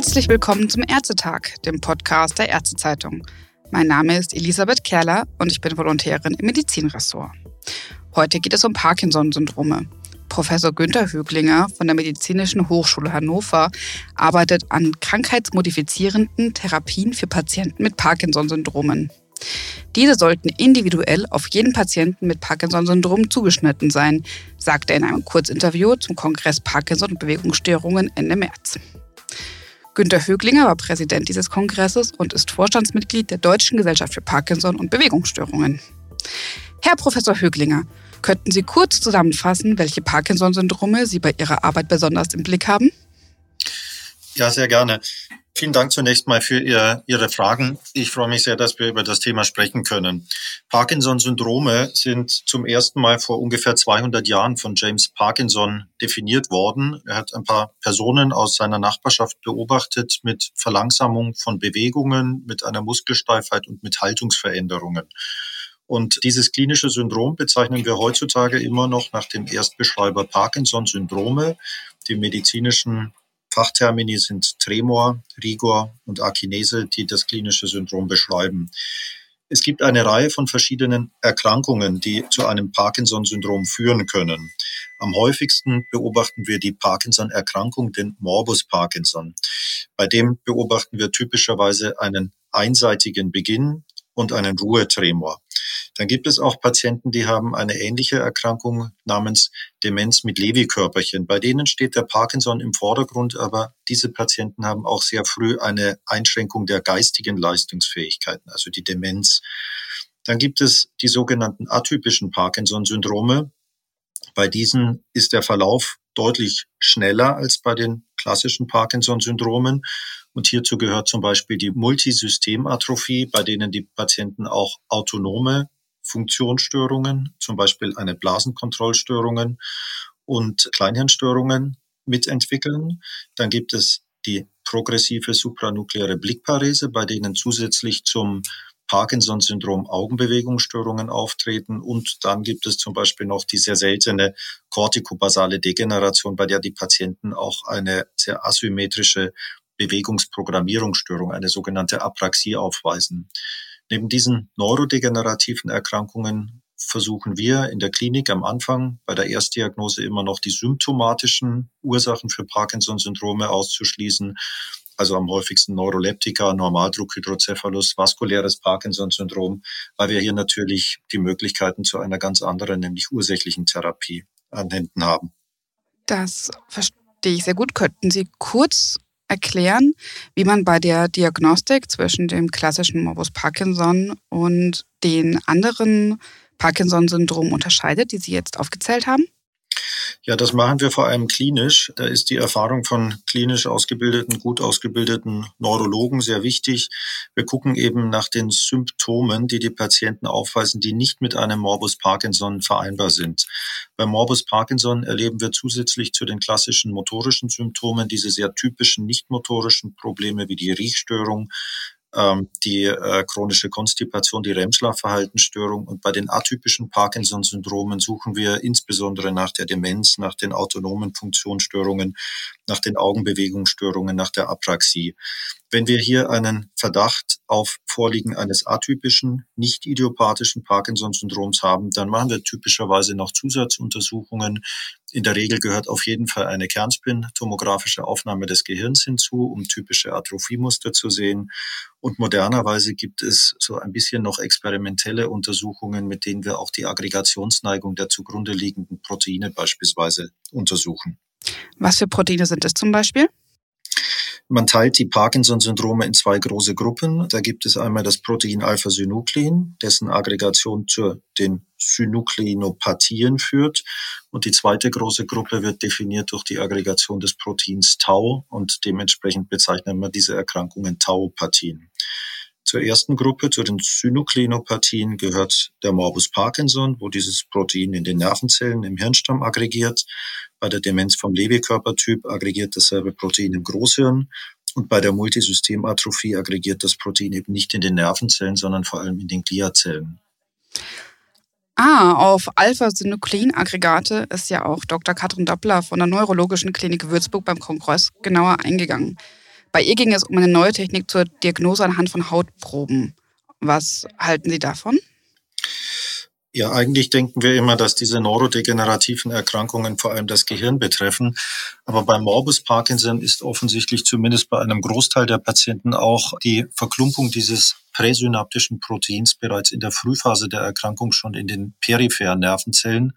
Herzlich willkommen zum Ärztetag, dem Podcast der Ärztezeitung. Mein Name ist Elisabeth Kerler und ich bin Volontärin im Medizinressort. Heute geht es um Parkinson-Syndrome. Professor Günther Höglinger von der Medizinischen Hochschule Hannover arbeitet an krankheitsmodifizierenden Therapien für Patienten mit Parkinson-Syndromen. Diese sollten individuell auf jeden Patienten mit Parkinson-Syndrom zugeschnitten sein, sagte er in einem Kurzinterview zum Kongress Parkinson und Bewegungsstörungen Ende März. Günter Höglinger war Präsident dieses Kongresses und ist Vorstandsmitglied der Deutschen Gesellschaft für Parkinson und Bewegungsstörungen. Herr Professor Höglinger, könnten Sie kurz zusammenfassen, welche Parkinson-Syndrome Sie bei Ihrer Arbeit besonders im Blick haben? Ja, sehr gerne. Vielen Dank zunächst mal für Ihr, Ihre Fragen. Ich freue mich sehr, dass wir über das Thema sprechen können. Parkinson-Syndrome sind zum ersten Mal vor ungefähr 200 Jahren von James Parkinson definiert worden. Er hat ein paar Personen aus seiner Nachbarschaft beobachtet mit Verlangsamung von Bewegungen, mit einer Muskelsteifheit und mit Haltungsveränderungen. Und dieses klinische Syndrom bezeichnen wir heutzutage immer noch nach dem Erstbeschreiber Parkinson-Syndrome. Die medizinischen Fachtermini sind Tremor, Rigor und Akinese, die das klinische Syndrom beschreiben. Es gibt eine Reihe von verschiedenen Erkrankungen, die zu einem Parkinson-Syndrom führen können. Am häufigsten beobachten wir die Parkinson-Erkrankung, den Morbus Parkinson. Bei dem beobachten wir typischerweise einen einseitigen Beginn und einen Ruhetremor. Dann gibt es auch Patienten, die haben eine ähnliche Erkrankung namens Demenz mit Lewy-Körperchen. Bei denen steht der Parkinson im Vordergrund, aber diese Patienten haben auch sehr früh eine Einschränkung der geistigen Leistungsfähigkeiten, also die Demenz. Dann gibt es die sogenannten atypischen Parkinson-Syndrome. Bei diesen ist der Verlauf deutlich schneller als bei den klassischen Parkinson-Syndromen. Und hierzu gehört zum Beispiel die Multisystematrophie, bei denen die Patienten auch autonome Funktionsstörungen, zum Beispiel eine Blasenkontrollstörungen und Kleinhirnstörungen mitentwickeln. Dann gibt es die progressive supranukleare Blickparese, bei denen zusätzlich zum Parkinson-Syndrom Augenbewegungsstörungen auftreten. Und dann gibt es zum Beispiel noch die sehr seltene kortikobasale Degeneration, bei der die Patienten auch eine sehr asymmetrische Bewegungsprogrammierungsstörung, eine sogenannte Apraxie aufweisen. Neben diesen neurodegenerativen Erkrankungen versuchen wir in der Klinik am Anfang bei der Erstdiagnose immer noch die symptomatischen Ursachen für Parkinson-Syndrome auszuschließen. Also am häufigsten Neuroleptika, Normaldruckhydrocephalus, vaskuläres Parkinson-Syndrom, weil wir hier natürlich die Möglichkeiten zu einer ganz anderen, nämlich ursächlichen Therapie an Händen haben. Das verstehe ich sehr gut. Könnten Sie kurz erklären, wie man bei der Diagnostik zwischen dem klassischen Morbus Parkinson und den anderen Parkinson-Syndrom unterscheidet, die Sie jetzt aufgezählt haben? Ja, das machen wir vor allem klinisch. Da ist die Erfahrung von klinisch ausgebildeten, gut ausgebildeten Neurologen sehr wichtig. Wir gucken eben nach den Symptomen, die die Patienten aufweisen, die nicht mit einem Morbus Parkinson vereinbar sind. Beim Morbus Parkinson erleben wir zusätzlich zu den klassischen motorischen Symptomen diese sehr typischen nicht motorischen Probleme wie die Riechstörung, die äh, chronische Konstipation, die REM-Schlafverhaltensstörung. Und bei den atypischen Parkinson-Syndromen suchen wir insbesondere nach der Demenz, nach den autonomen Funktionsstörungen, nach den Augenbewegungsstörungen, nach der Apraxie. Wenn wir hier einen Verdacht auf Vorliegen eines atypischen, nicht idiopathischen Parkinson-Syndroms haben, dann machen wir typischerweise noch Zusatzuntersuchungen. In der Regel gehört auf jeden Fall eine Kernspin-tomografische Aufnahme des Gehirns hinzu, um typische Atrophiemuster zu sehen. Und modernerweise gibt es so ein bisschen noch experimentelle Untersuchungen, mit denen wir auch die Aggregationsneigung der zugrunde liegenden Proteine beispielsweise untersuchen. Was für Proteine sind es zum Beispiel? Man teilt die Parkinson-Syndrome in zwei große Gruppen. Da gibt es einmal das Protein Alpha-Synuklein, dessen Aggregation zu den Synukleinopatien führt. Und die zweite große Gruppe wird definiert durch die Aggregation des Proteins Tau und dementsprechend bezeichnet man diese Erkrankungen Taupathien. Zur ersten Gruppe, zu den Synuklinopathien, gehört der Morbus Parkinson, wo dieses Protein in den Nervenzellen im Hirnstamm aggregiert. Bei der Demenz vom Lewy-Körpertyp aggregiert dasselbe Protein im Großhirn. Und bei der Multisystematrophie aggregiert das Protein eben nicht in den Nervenzellen, sondern vor allem in den Gliazellen. Ah, auf Alpha-Synuklein-Aggregate ist ja auch Dr. Katrin Doppler von der Neurologischen Klinik Würzburg beim Kongress genauer eingegangen. Bei ihr ging es um eine neue Technik zur Diagnose anhand von Hautproben. Was halten Sie davon? Ja, eigentlich denken wir immer, dass diese neurodegenerativen Erkrankungen vor allem das Gehirn betreffen. Aber bei Morbus Parkinson ist offensichtlich zumindest bei einem Großteil der Patienten auch die Verklumpung dieses präsynaptischen Proteins bereits in der Frühphase der Erkrankung schon in den peripheren Nervenzellen,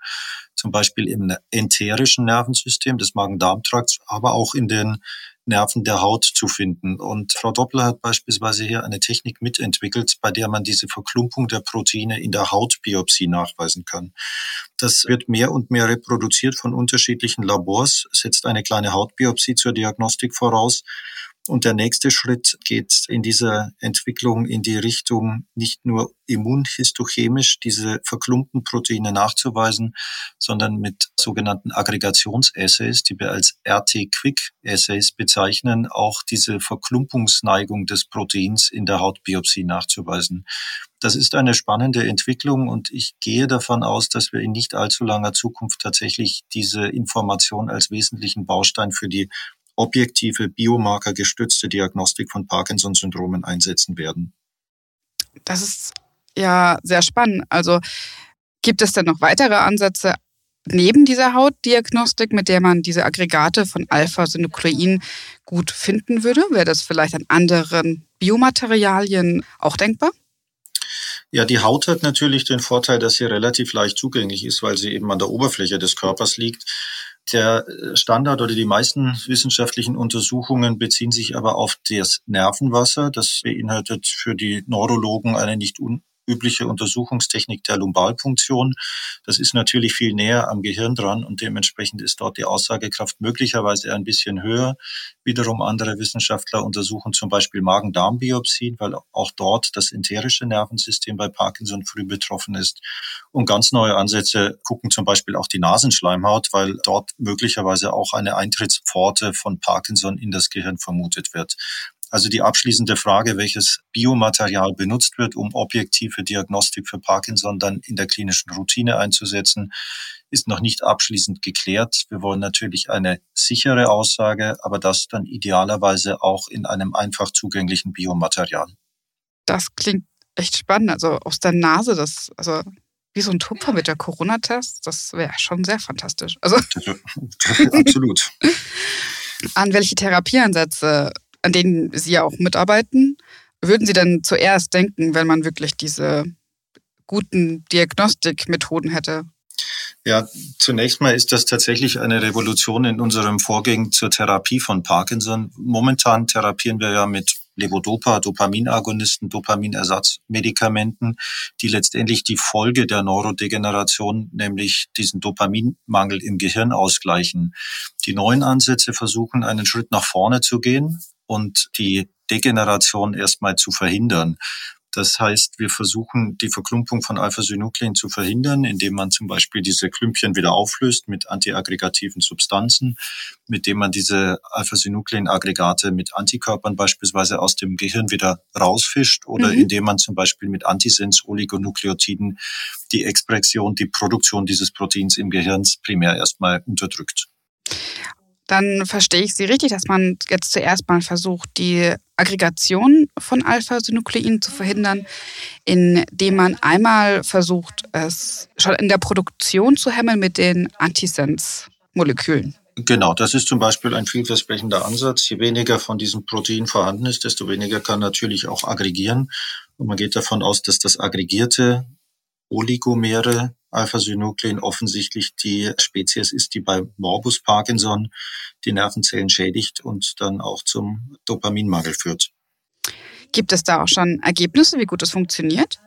zum Beispiel im enterischen Nervensystem des Magen-Darm-Trakts, aber auch in den Nerven der Haut zu finden. Und Frau Doppler hat beispielsweise hier eine Technik mitentwickelt, bei der man diese Verklumpung der Proteine in der Hautbiopsie nachweisen kann. Das wird mehr und mehr reproduziert von unterschiedlichen Labors, setzt eine kleine Hautbiopsie zur Diagnostik voraus und der nächste Schritt geht in dieser Entwicklung in die Richtung, nicht nur immunhistochemisch diese verklumpten Proteine nachzuweisen, sondern mit sogenannten Aggregationsassays, die wir als RT-Quick-Assays bezeichnen, auch diese Verklumpungsneigung des Proteins in der Hautbiopsie nachzuweisen. Das ist eine spannende Entwicklung und ich gehe davon aus, dass wir in nicht allzu langer Zukunft tatsächlich diese Information als wesentlichen Baustein für die objektive biomarkergestützte Diagnostik von Parkinson-Syndromen einsetzen werden. Das ist ja sehr spannend. Also gibt es denn noch weitere Ansätze neben dieser Hautdiagnostik, mit der man diese Aggregate von Alpha-Synuklein gut finden würde? Wäre das vielleicht an anderen Biomaterialien auch denkbar? Ja, die Haut hat natürlich den Vorteil, dass sie relativ leicht zugänglich ist, weil sie eben an der Oberfläche des Körpers liegt. Der äh, Standard oder die meisten wissenschaftlichen Untersuchungen beziehen sich aber auf das Nervenwasser. Das beinhaltet für die Neurologen eine nicht un übliche Untersuchungstechnik der Lumbalpunktion. Das ist natürlich viel näher am Gehirn dran und dementsprechend ist dort die Aussagekraft möglicherweise ein bisschen höher. Wiederum andere Wissenschaftler untersuchen zum Beispiel Magen-Darm-Biopsien, weil auch dort das enterische Nervensystem bei Parkinson früh betroffen ist. Und ganz neue Ansätze gucken zum Beispiel auch die Nasenschleimhaut, weil dort möglicherweise auch eine Eintrittspforte von Parkinson in das Gehirn vermutet wird. Also die abschließende Frage, welches Biomaterial benutzt wird, um objektive Diagnostik für Parkinson dann in der klinischen Routine einzusetzen, ist noch nicht abschließend geklärt. Wir wollen natürlich eine sichere Aussage, aber das dann idealerweise auch in einem einfach zugänglichen Biomaterial. Das klingt echt spannend. Also aus der Nase, das, also wie so ein Tupfer mit der Corona-Test, das wäre schon sehr fantastisch. Also Absolut. An welche Therapieansätze an denen Sie ja auch mitarbeiten, würden Sie denn zuerst denken, wenn man wirklich diese guten Diagnostikmethoden hätte? Ja, zunächst mal ist das tatsächlich eine Revolution in unserem Vorgehen zur Therapie von Parkinson. Momentan therapieren wir ja mit Levodopa, Dopaminagonisten, Dopaminersatzmedikamenten, die letztendlich die Folge der Neurodegeneration, nämlich diesen Dopaminmangel im Gehirn ausgleichen. Die neuen Ansätze versuchen, einen Schritt nach vorne zu gehen und die Degeneration erstmal zu verhindern. Das heißt, wir versuchen, die Verklumpung von Alpha-Synuklein zu verhindern, indem man zum Beispiel diese Klümpchen wieder auflöst mit antiaggregativen Substanzen, mit dem man diese Alpha-Synuklein-Aggregate mit Antikörpern beispielsweise aus dem Gehirn wieder rausfischt oder mhm. indem man zum Beispiel mit Antisens-Oligonukleotiden die Expression, die Produktion dieses Proteins im Gehirn primär erstmal unterdrückt dann verstehe ich Sie richtig, dass man jetzt zuerst mal versucht, die Aggregation von Alpha-Synuklein zu verhindern, indem man einmal versucht, es schon in der Produktion zu hemmen mit den Antisens-Molekülen. Genau, das ist zum Beispiel ein vielversprechender Ansatz. Je weniger von diesem Protein vorhanden ist, desto weniger kann natürlich auch aggregieren. Und man geht davon aus, dass das aggregierte Oligomere Alpha-Synuklein offensichtlich die Spezies ist, die bei Morbus Parkinson die Nervenzellen schädigt und dann auch zum Dopaminmangel führt. Gibt es da auch schon Ergebnisse, wie gut das funktioniert?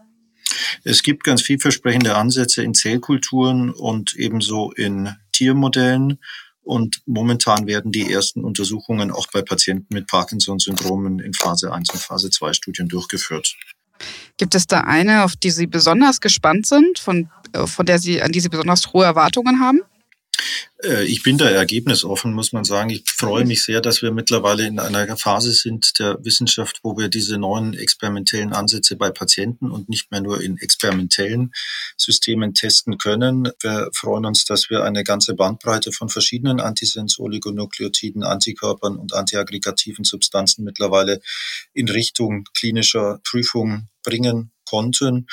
Es gibt ganz vielversprechende Ansätze in Zellkulturen und ebenso in Tiermodellen. Und momentan werden die ersten Untersuchungen auch bei Patienten mit Parkinson-Syndromen in Phase 1 und Phase 2 Studien durchgeführt. Gibt es da eine, auf die Sie besonders gespannt sind, von, äh, von der Sie, an die Sie besonders hohe Erwartungen haben? Äh, ich bin da ergebnisoffen, muss man sagen. Ich freue mich sehr, dass wir mittlerweile in einer Phase sind der Wissenschaft, wo wir diese neuen experimentellen Ansätze bei Patienten und nicht mehr nur in experimentellen Systemen testen können. Wir freuen uns, dass wir eine ganze Bandbreite von verschiedenen Antisens-Oligonukleotiden, Antikörpern und antiaggregativen Substanzen mittlerweile in Richtung klinischer Prüfung bringen konnten.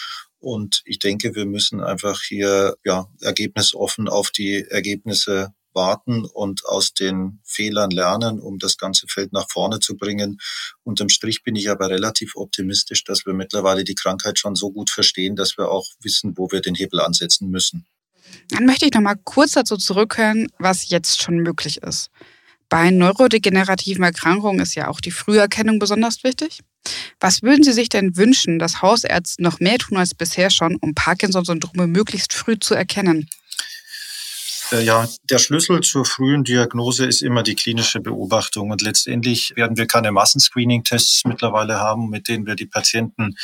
Und ich denke, wir müssen einfach hier ja, ergebnisoffen auf die Ergebnisse warten und aus den Fehlern lernen, um das ganze Feld nach vorne zu bringen. Unterm Strich bin ich aber relativ optimistisch, dass wir mittlerweile die Krankheit schon so gut verstehen, dass wir auch wissen, wo wir den Hebel ansetzen müssen. Dann möchte ich noch mal kurz dazu zurückhören, was jetzt schon möglich ist. Bei neurodegenerativen Erkrankungen ist ja auch die Früherkennung besonders wichtig. Was würden Sie sich denn wünschen, dass Hausärzte noch mehr tun als bisher schon, um Parkinson-Syndrome möglichst früh zu erkennen? Äh, ja, der Schlüssel zur frühen Diagnose ist immer die klinische Beobachtung. Und letztendlich werden wir keine Massenscreening-Tests mittlerweile haben, mit denen wir die Patienten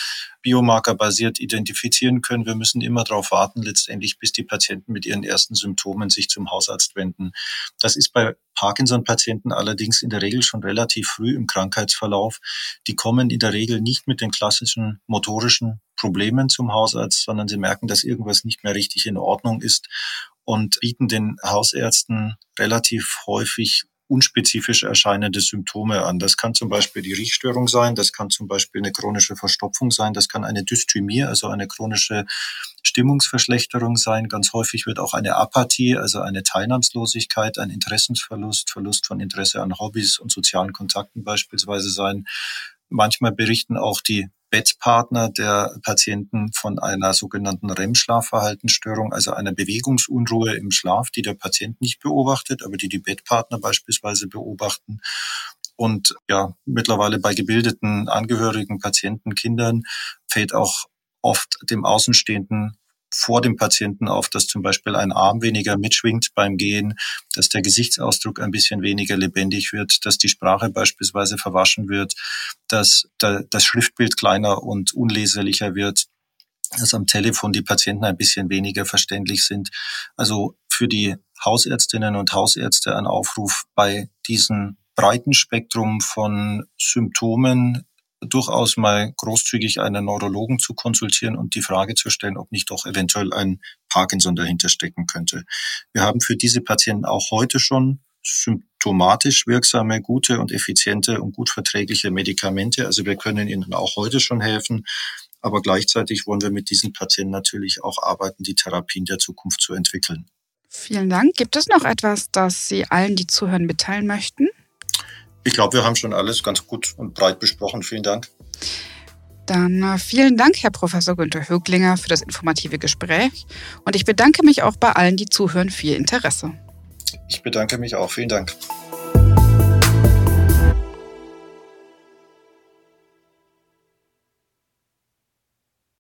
biomarkerbasiert identifizieren können. Wir müssen immer darauf warten, letztendlich, bis die Patienten mit ihren ersten Symptomen sich zum Hausarzt wenden. Das ist bei Parkinson-Patienten allerdings in der Regel schon relativ früh im Krankheitsverlauf. Die kommen in der Regel nicht mit den klassischen motorischen Problemen zum Hausarzt, sondern sie merken, dass irgendwas nicht mehr richtig in Ordnung ist und bieten den Hausärzten relativ häufig unspezifisch erscheinende Symptome an. Das kann zum Beispiel die Riechstörung sein, das kann zum Beispiel eine chronische Verstopfung sein, das kann eine Dysthymie, also eine chronische Stimmungsverschlechterung sein. Ganz häufig wird auch eine Apathie, also eine Teilnahmslosigkeit, ein Interessensverlust, Verlust von Interesse an Hobbys und sozialen Kontakten beispielsweise sein. Manchmal berichten auch die Bettpartner der Patienten von einer sogenannten REM-Schlafverhaltensstörung, also einer Bewegungsunruhe im Schlaf, die der Patient nicht beobachtet, aber die die Bettpartner beispielsweise beobachten. Und ja, mittlerweile bei gebildeten Angehörigen, Patienten, Kindern fällt auch oft dem Außenstehenden vor dem Patienten auf, dass zum Beispiel ein Arm weniger mitschwingt beim Gehen, dass der Gesichtsausdruck ein bisschen weniger lebendig wird, dass die Sprache beispielsweise verwaschen wird, dass das Schriftbild kleiner und unleserlicher wird, dass am Telefon die Patienten ein bisschen weniger verständlich sind. Also für die Hausärztinnen und Hausärzte ein Aufruf bei diesem breiten Spektrum von Symptomen durchaus mal großzügig einen Neurologen zu konsultieren und die Frage zu stellen, ob nicht doch eventuell ein Parkinson dahinter stecken könnte. Wir haben für diese Patienten auch heute schon symptomatisch wirksame, gute und effiziente und gut verträgliche Medikamente. Also wir können ihnen auch heute schon helfen. Aber gleichzeitig wollen wir mit diesen Patienten natürlich auch arbeiten, die Therapien der Zukunft zu entwickeln. Vielen Dank. Gibt es noch etwas, das Sie allen, die zuhören, mitteilen möchten? Ich glaube, wir haben schon alles ganz gut und breit besprochen. Vielen Dank. Dann äh, vielen Dank, Herr Professor Günther Höglinger, für das informative Gespräch. Und ich bedanke mich auch bei allen, die zuhören, für Ihr Interesse. Ich bedanke mich auch. Vielen Dank.